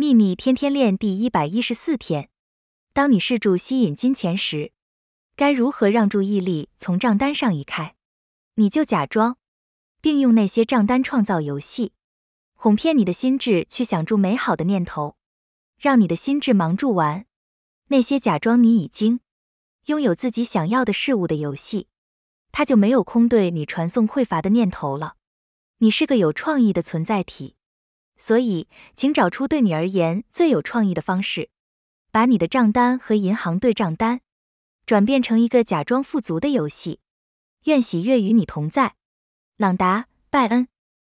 秘密天天练第一百一十四天。当你试图吸引金钱时，该如何让注意力从账单上移开？你就假装，并用那些账单创造游戏，哄骗你的心智去想住美好的念头，让你的心智忙住玩那些假装你已经拥有自己想要的事物的游戏，它就没有空对你传送匮乏的念头了。你是个有创意的存在体。所以，请找出对你而言最有创意的方式，把你的账单和银行对账单转变成一个假装富足的游戏。愿喜悦与你同在，朗达·拜恩。